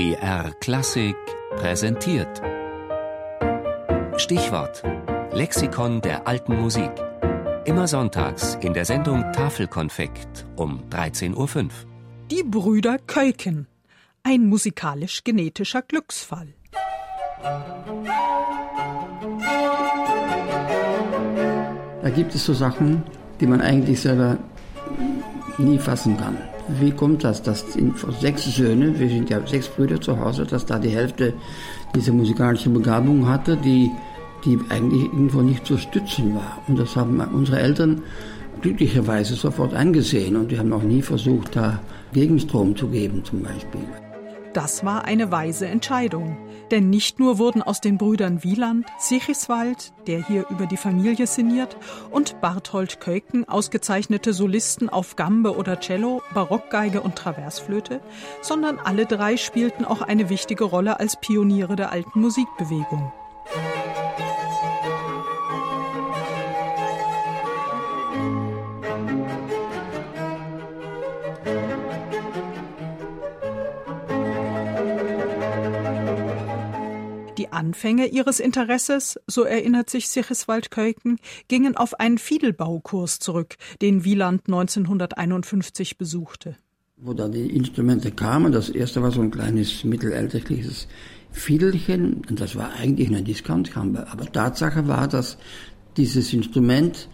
BR Klassik präsentiert. Stichwort: Lexikon der alten Musik. Immer sonntags in der Sendung Tafelkonfekt um 13.05 Uhr. Die Brüder Keuken. Ein musikalisch-genetischer Glücksfall. Da gibt es so Sachen, die man eigentlich selber nie fassen kann. Wie kommt das, dass sechs Söhne, wir sind ja sechs Brüder zu Hause, dass da die Hälfte diese musikalische Begabung hatte, die, die eigentlich irgendwo nicht zu stützen war. Und das haben unsere Eltern glücklicherweise sofort eingesehen und die haben auch nie versucht, da Gegenstrom zu geben zum Beispiel. Das war eine weise Entscheidung. Denn nicht nur wurden aus den Brüdern Wieland, Sichiswald, der hier über die Familie sinniert, und Barthold Keuken ausgezeichnete Solisten auf Gambe oder Cello, Barockgeige und Traversflöte, sondern alle drei spielten auch eine wichtige Rolle als Pioniere der alten Musikbewegung. Anfänge ihres Interesses, so erinnert sich Sigiswald Keuken, gingen auf einen Fiedelbaukurs zurück, den Wieland 1951 besuchte. Wo da die Instrumente kamen, das erste war so ein kleines mittelalterliches Fiedelchen, und das war eigentlich eine Diskantkammer. Aber Tatsache war, dass dieses Instrument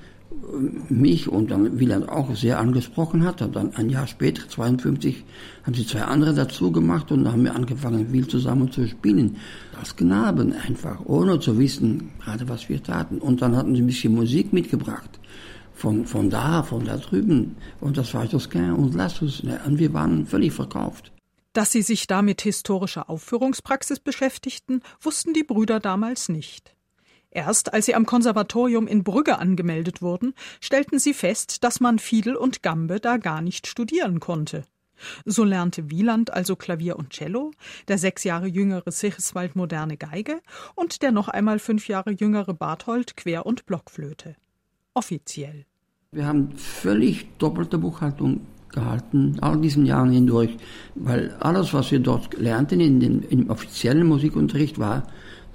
mich und dann Wieland auch sehr angesprochen hat. Und dann ein Jahr später, 52, haben sie zwei andere dazu gemacht und dann haben wir angefangen, viel zusammen zu spielen. Als Knaben einfach, ohne zu wissen, gerade was wir taten. Und dann hatten sie ein bisschen Musik mitgebracht. Von, von da, von da drüben. Und das war Toscan und Lassus. Und wir waren völlig verkauft. Dass sie sich da mit historischer Aufführungspraxis beschäftigten, wussten die Brüder damals nicht. Erst als sie am Konservatorium in Brügge angemeldet wurden, stellten sie fest, dass man Fiedel und Gambe da gar nicht studieren konnte. So lernte Wieland also Klavier und Cello, der sechs Jahre jüngere Sigiswald moderne Geige und der noch einmal fünf Jahre jüngere Barthold Quer- und Blockflöte. Offiziell. Wir haben völlig doppelte Buchhaltung gehalten, all diesen Jahren hindurch, weil alles, was wir dort lernten in den, im offiziellen Musikunterricht, war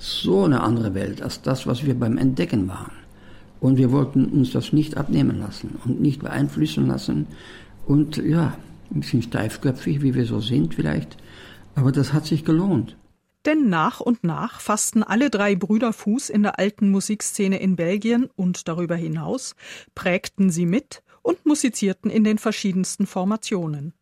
so eine andere Welt als das, was wir beim Entdecken waren. Und wir wollten uns das nicht abnehmen lassen und nicht beeinflussen lassen. Und ja, ein bisschen steifköpfig, wie wir so sind vielleicht. Aber das hat sich gelohnt. Denn nach und nach fassten alle drei Brüder Fuß in der alten Musikszene in Belgien und darüber hinaus, prägten sie mit und musizierten in den verschiedensten Formationen.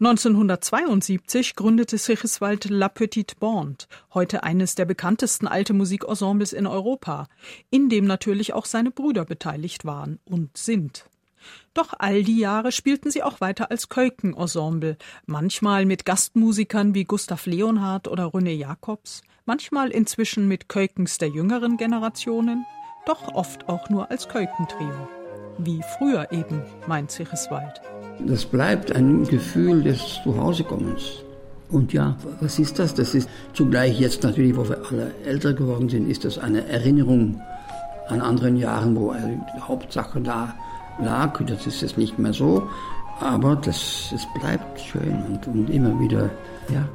1972 gründete Sigiswald La Petite Bande, heute eines der bekanntesten alte Musikensembles in Europa, in dem natürlich auch seine Brüder beteiligt waren und sind. Doch all die Jahre spielten sie auch weiter als Keuken-Ensemble, manchmal mit Gastmusikern wie Gustav Leonhardt oder René Jacobs, manchmal inzwischen mit Keukens der jüngeren Generationen, doch oft auch nur als Keukentrio. Wie früher eben, meint Sigiswald. Das bleibt ein Gefühl des Zuhausekommens. Und ja, was ist das? Das ist zugleich jetzt natürlich, wo wir alle älter geworden sind, ist das eine Erinnerung an anderen Jahren, wo die Hauptsache da lag. Das ist jetzt nicht mehr so, aber das, es bleibt schön und, und immer wieder, ja.